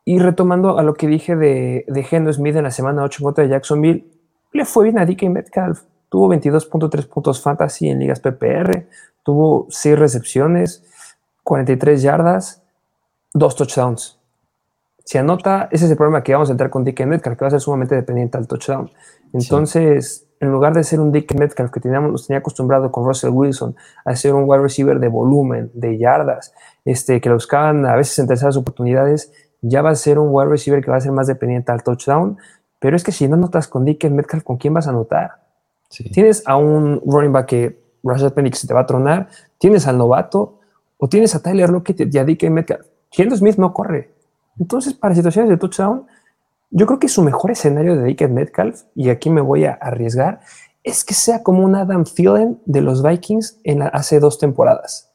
y retomando a lo que dije de, de Geno Smith en la semana 8 en contra de Jacksonville, le fue bien a DK Metcalf. Tuvo 22.3 puntos fantasy en ligas PPR, tuvo 6 recepciones, 43 yardas, 2 touchdowns. Si anota, ese es el problema que vamos a entrar con DK Metcalf, que va a ser sumamente dependiente al touchdown. Entonces, en lugar de ser un DK Metcalf que teníamos, nos tenía acostumbrado con Russell Wilson a ser un wide receiver de volumen, de yardas, este, que lo buscaban a veces en terceras oportunidades, ya va a ser un wide receiver que va a ser más dependiente al touchdown, pero es que si no notas con Dick Metcalf, ¿con quién vas a anotar? Tienes a un running back que Penny se te va a tronar, tienes al novato, o tienes a Tyler Lockett y a Dick Metcalf. Gendo Smith no corre. Entonces, para situaciones de touchdown, yo creo que su mejor escenario de Dick Metcalf, y aquí me voy a arriesgar, es que sea como un Adam Thielen de los Vikings en hace dos temporadas.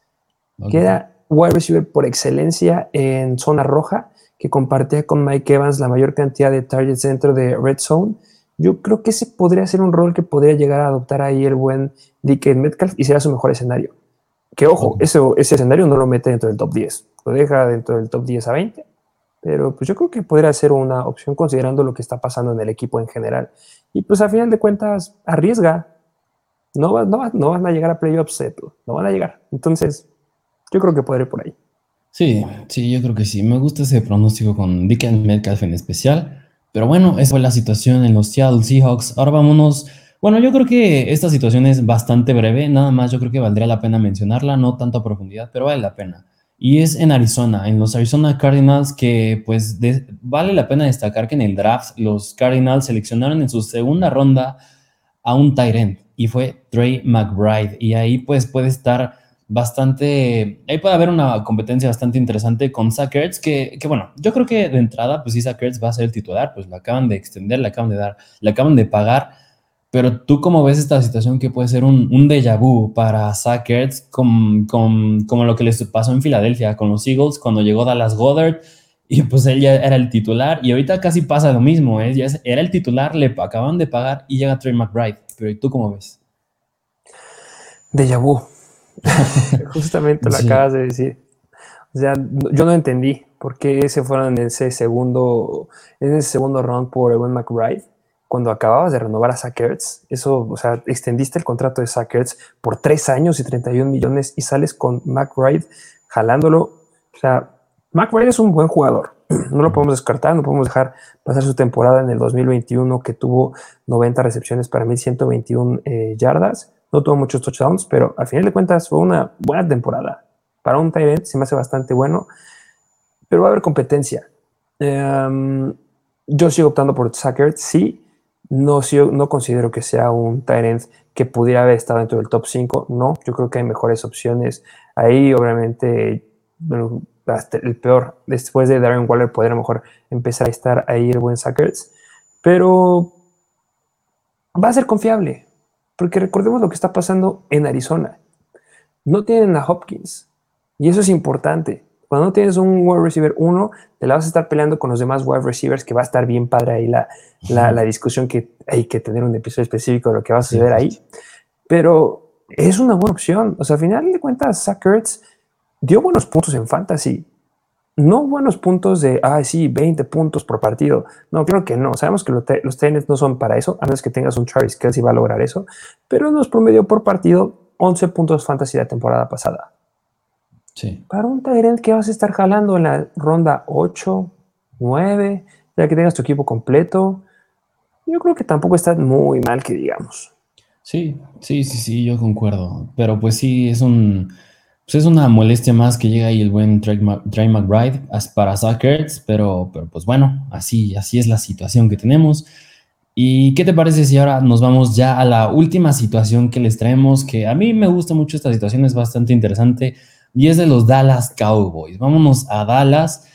Que era wide receiver por excelencia en zona roja que compartía con Mike Evans la mayor cantidad de targets dentro de Red Zone, yo creo que ese podría ser un rol que podría llegar a adoptar ahí el buen DK Metcalf y será su mejor escenario. Que ojo, ese, ese escenario no lo mete dentro del top 10, lo deja dentro del top 10 a 20, pero pues yo creo que podría ser una opción considerando lo que está pasando en el equipo en general. Y pues a final de cuentas, arriesga. No, no, no van a llegar a playoffs, no van a llegar. Entonces, yo creo que podré por ahí. Sí, sí, yo creo que sí. Me gusta ese pronóstico con Dickens Metcalf en especial. Pero bueno, esa fue la situación en los Seattle Seahawks. Ahora vámonos. Bueno, yo creo que esta situación es bastante breve. Nada más yo creo que valdría la pena mencionarla, no tanto a profundidad, pero vale la pena. Y es en Arizona, en los Arizona Cardinals, que pues vale la pena destacar que en el draft los Cardinals seleccionaron en su segunda ronda a un Tyrant y fue Trey McBride. Y ahí pues puede estar bastante, ahí puede haber una competencia bastante interesante con Zach que, que, bueno, yo creo que de entrada, pues sí, Zach va a ser el titular, pues la acaban de extender, le acaban de dar, le acaban de pagar, pero tú cómo ves esta situación que puede ser un, un déjà vu para Zach con, con, como lo que les pasó en Filadelfia con los Eagles cuando llegó Dallas Goddard y pues él ya era el titular y ahorita casi pasa lo mismo, ¿eh? ya era el titular, le acaban de pagar y llega Trey McBride, pero ¿y tú cómo ves? Déjà vu. Justamente lo acabas de decir. O sea, yo no entendí por qué se fueron en ese segundo, en ese segundo round por Ewan McBride cuando acababas de renovar a Sackerts, eso, o sea, extendiste el contrato de Sackerts por tres años y 31 millones y sales con McBride jalándolo. O sea, McBride es un buen jugador, no lo podemos descartar, no podemos dejar pasar su temporada en el 2021 que tuvo 90 recepciones para 1121 eh, yardas, no tuvo muchos touchdowns, pero al final de cuentas fue una buena temporada. Para un tight se me hace bastante bueno, pero va a haber competencia. Em, yo sigo optando por Sackerts, sí, no, no considero que sea un Tyrant que pudiera haber estado dentro del top 5. No, yo creo que hay mejores opciones. Ahí, obviamente, el peor, después de Darren Waller, podría mejor empezar a estar ahí el buen Sackers. Pero va a ser confiable, porque recordemos lo que está pasando en Arizona. No tienen a Hopkins, y eso es importante. Cuando no tienes un wide receiver 1, te la vas a estar peleando con los demás wide receivers, que va a estar bien padre ahí la, la, discusión que hay que tener un episodio específico de lo que va a suceder ahí. Pero es una buena opción. O sea, al final de cuentas, Zach dio buenos puntos en fantasy. No buenos puntos de, ah, sí, 20 puntos por partido. No, creo que no. Sabemos que los, los no son para eso, a menos que tengas un Travis Kelsey va a lograr eso. Pero nos promedió por partido 11 puntos fantasy la temporada pasada. Para un Tyrant que vas a estar jalando en la ronda 8, 9, ya que tengas tu equipo completo, yo creo que tampoco está muy mal que digamos. Sí, sí, sí, sí, yo concuerdo. Pero pues sí, es un. Pues es una molestia más que llega ahí el buen Trey, McBride para Suckers, pero, pero pues bueno, así, así es la situación que tenemos. ¿Y qué te parece si ahora nos vamos ya a la última situación que les traemos? Que a mí me gusta mucho esta situación, es bastante interesante y es de los Dallas Cowboys. Vámonos a Dallas,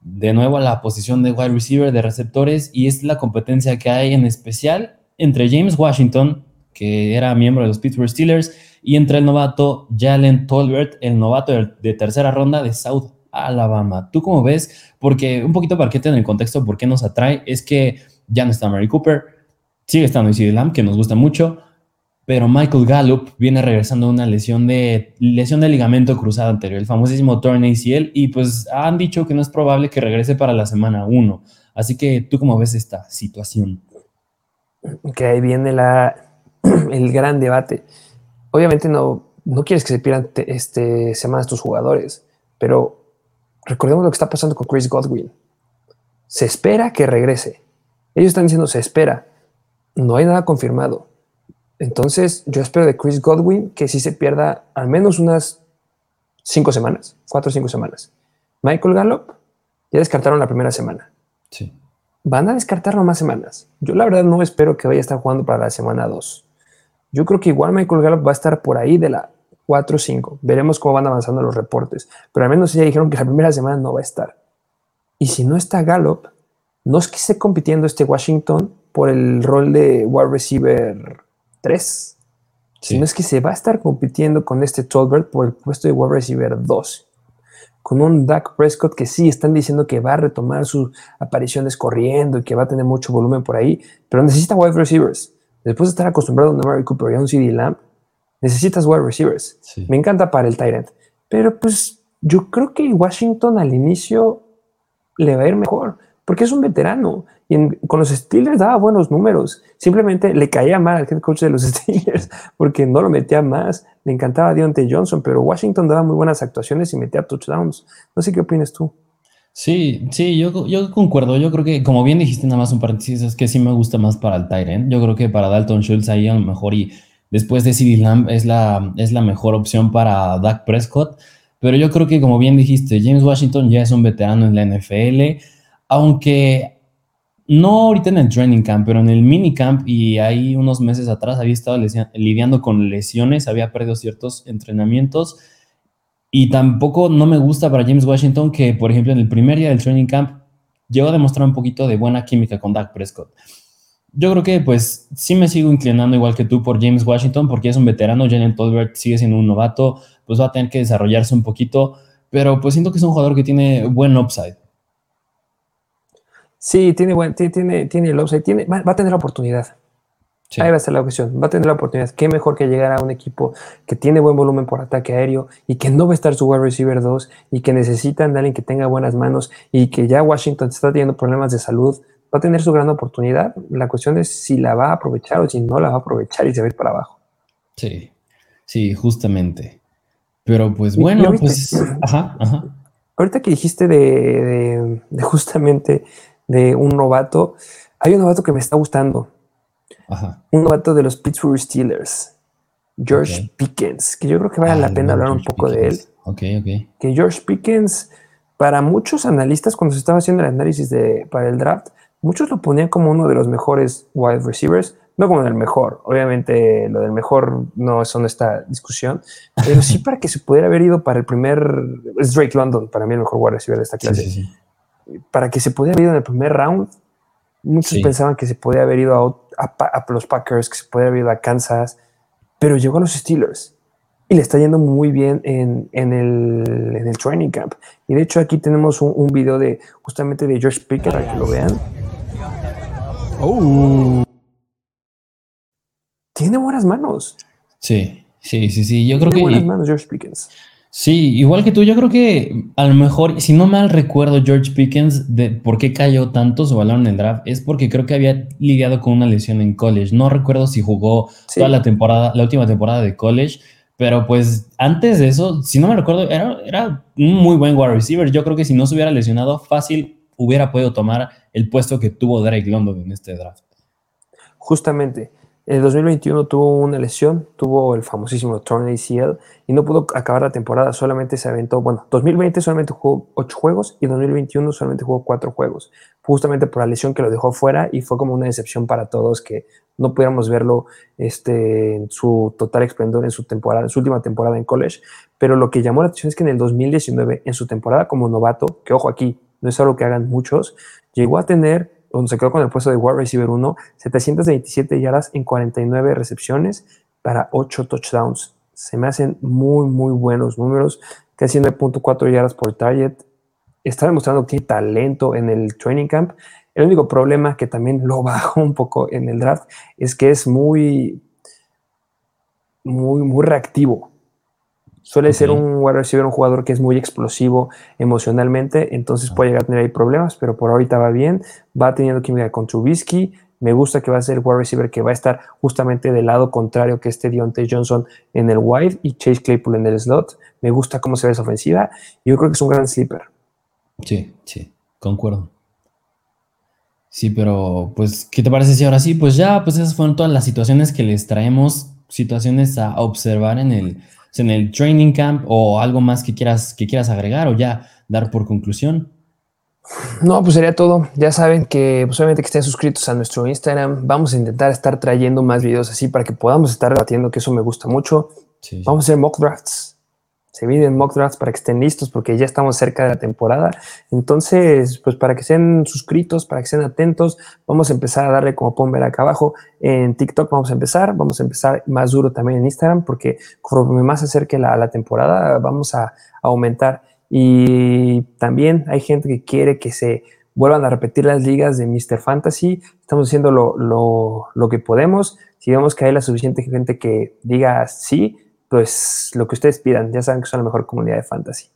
de nuevo a la posición de wide receiver de receptores y es la competencia que hay en especial entre James Washington, que era miembro de los Pittsburgh Steelers, y entre el novato Jalen Tolbert, el novato de tercera ronda de South Alabama. ¿Tú cómo ves? Porque un poquito para que en el contexto, ¿por qué nos atrae? Es que ya no está Mary Cooper, sigue estando Isidro Lamb, que nos gusta mucho, pero Michael Gallup viene regresando de una lesión de, lesión de ligamento cruzado anterior, el famosísimo torn ACL, y pues han dicho que no es probable que regrese para la semana 1. Así que, ¿tú cómo ves esta situación? Que ahí viene la, el gran debate. Obviamente no, no quieres que se pierdan este, semanas tus jugadores, pero recordemos lo que está pasando con Chris Godwin. Se espera que regrese. Ellos están diciendo se espera. No hay nada confirmado entonces, yo espero de Chris Godwin que sí se pierda al menos unas cinco semanas, cuatro o cinco semanas. Michael Gallup, ya descartaron la primera semana. Sí. Van a descartarlo más semanas. Yo la verdad no espero que vaya a estar jugando para la semana 2. Yo creo que igual Michael Gallup va a estar por ahí de la 4 o 5. Veremos cómo van avanzando los reportes. Pero al menos ya dijeron que la primera semana no va a estar. Y si no está Gallup, no es que esté compitiendo este Washington por el rol de wide receiver 3, sino es que se va a estar compitiendo con este Tolbert por el puesto de wide receiver 2. Con un Dak Prescott que sí están diciendo que va a retomar sus apariciones corriendo y que va a tener mucho volumen por ahí, pero necesita wide receivers. Después de estar acostumbrado a un Mary Cooper y a un CD Lamb, necesitas wide receivers. Me encanta para el Tyrant. Pero pues yo creo que Washington al inicio le va a ir mejor, porque es un veterano y con los Steelers daba buenos números. Simplemente le caía mal al head coach de los Steelers porque no lo metía más. Le encantaba Deontay Johnson, pero Washington daba muy buenas actuaciones y metía touchdowns. No sé qué opinas tú. Sí, sí, yo, yo concuerdo. Yo creo que, como bien dijiste, nada más un paréntesis, es que sí me gusta más para el Tyrant. Yo creo que para Dalton Schultz ahí a lo mejor y después de CD Lamb es la, es la mejor opción para Dak Prescott. Pero yo creo que, como bien dijiste, James Washington ya es un veterano en la NFL. Aunque no ahorita en el training camp, pero en el mini camp y ahí unos meses atrás había estado lidiando con lesiones, había perdido ciertos entrenamientos y tampoco no me gusta para James Washington que, por ejemplo, en el primer día del training camp llegó a demostrar un poquito de buena química con Dak Prescott. Yo creo que pues sí me sigo inclinando igual que tú por James Washington porque es un veterano, Jalen Tolbert sigue siendo un novato, pues va a tener que desarrollarse un poquito, pero pues siento que es un jugador que tiene buen upside. Sí, tiene, buen, tiene, tiene el upside, tiene, va, a tener la oportunidad. Ahí va a estar la cuestión. Va a tener la oportunidad. Qué mejor que llegar a un equipo que tiene buen volumen por ataque aéreo y que no va a estar su wide receiver 2 y que necesitan de alguien que tenga buenas manos y que ya Washington está teniendo problemas de salud. Va a tener su gran oportunidad. La cuestión es si la va a aprovechar o si no la va a aprovechar y se va a ir para abajo. Sí, sí, justamente. Pero pues bueno, pues. Ajá, ajá. Ahorita que dijiste de justamente de un novato. Hay un novato que me está gustando. Un novato de los Pittsburgh Steelers. George Pickens, que yo creo que vale la pena hablar un poco de él. Que George Pickens, para muchos analistas, cuando se estaba haciendo el análisis de, para el draft, muchos lo ponían como uno de los mejores wide receivers, no como el mejor. Obviamente, lo del mejor no es en esta discusión, pero sí para que se pudiera haber ido para el primer. Es Drake London, para mí el mejor wide receiver de esta clase para que se pudiera haber ido en el primer round, muchos pensaban que se podía haber ido a, los Packers, que se podía haber ido a Kansas, pero llegó a los Steelers y le está yendo muy bien en, el, training camp. Y de hecho aquí tenemos un, video de justamente de George Pickett para que lo vean. Oh. Tiene buenas manos. Sí, sí, sí, sí. Yo creo Tiene que. buenas manos George Pickens. Sí, igual que tú, yo creo que a lo mejor, si no mal recuerdo, George Pickens, de por qué cayó tanto su valor en el draft, es porque creo que había lidiado con una lesión en college. No recuerdo si jugó toda la temporada, la última temporada de college, pero pues antes de eso, si no me recuerdo, era, era un muy buen wide receiver. Yo creo que si no se hubiera lesionado, fácil hubiera podido tomar el puesto que tuvo Drake London en este draft. Justamente. En el 2021 tuvo una lesión, tuvo el famosísimo torn ACL y no pudo acabar la temporada, solamente se aventó, bueno, 2020 solamente jugó 8 juegos y 2021 solamente jugó 4 juegos, justamente por la lesión que lo dejó fuera y fue como una decepción para todos que no pudiéramos verlo este, en su total esplendor en su temporada, en su última temporada en college, pero lo que llamó la atención es que en el 2019, en su temporada como novato, que ojo aquí, no es algo que hagan muchos, llegó a tener donde se quedó con el puesto de wide receiver 1, 727 yardas en 49 recepciones para 8 touchdowns. Se me hacen muy, muy buenos números, casi 9.4 yardas por target. Está demostrando que tiene talento en el training camp. El único problema que también lo bajó un poco en el draft es que es muy, muy, muy reactivo. Suele ser un wide receiver, un jugador que es muy explosivo emocionalmente, entonces puede llegar a tener ahí problemas, pero por ahorita va bien, va teniendo química con Trubisky. Me gusta que va a ser el wide receiver que va a estar justamente del lado contrario que este Deontay Johnson en el wide y Chase Claypool en el slot. Me gusta cómo se ve esa ofensiva. Yo creo que es un gran sleeper. Sí, sí, concuerdo. Sí, pero pues, ¿qué te parece si ahora sí? Pues ya, pues esas fueron todas las situaciones que les traemos, situaciones a observar en el en el training camp o algo más que quieras, que quieras agregar o ya dar por conclusión. No, pues sería todo. Ya saben que pues obviamente que estén suscritos a nuestro Instagram. Vamos a intentar estar trayendo más videos así para que podamos estar debatiendo, que eso me gusta mucho. Vamos a hacer mock drafts se vienen mock drafts para que estén listos porque ya estamos cerca de la temporada. Entonces, pues para que estén suscritos, para que estén atentos, vamos a empezar a darle, como pueden ver acá abajo, en TikTok vamos a empezar, vamos a empezar más duro también en Instagram porque conforme más se acerque la, la temporada vamos a, aumentar. Y también hay gente que quiere que se vuelvan a repetir las ligas de Mr. Fantasy. Estamos haciendo lo, lo, lo que podemos. Si vemos que hay la suficiente gente que diga sí, pues lo que ustedes pidan. Ya saben que son la mejor comunidad de fantasy.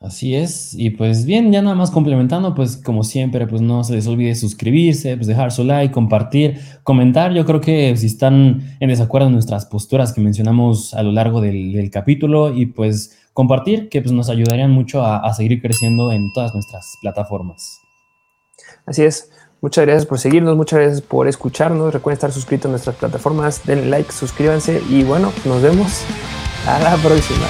Así es, y pues bien, ya nada más complementando, pues como siempre, pues no se les olvide suscribirse, pues dejar su like, compartir, comentar. Yo creo que si están en desacuerdo en nuestras posturas que mencionamos a lo largo del, capítulo y pues compartir, que pues nos ayudarían mucho a, a seguir creciendo en todas nuestras plataformas. Así es. Muchas gracias por seguirnos, muchas gracias por escucharnos. Recuerden estar suscritos a nuestras plataformas, denle like, suscríbanse y bueno, nos vemos a la próxima.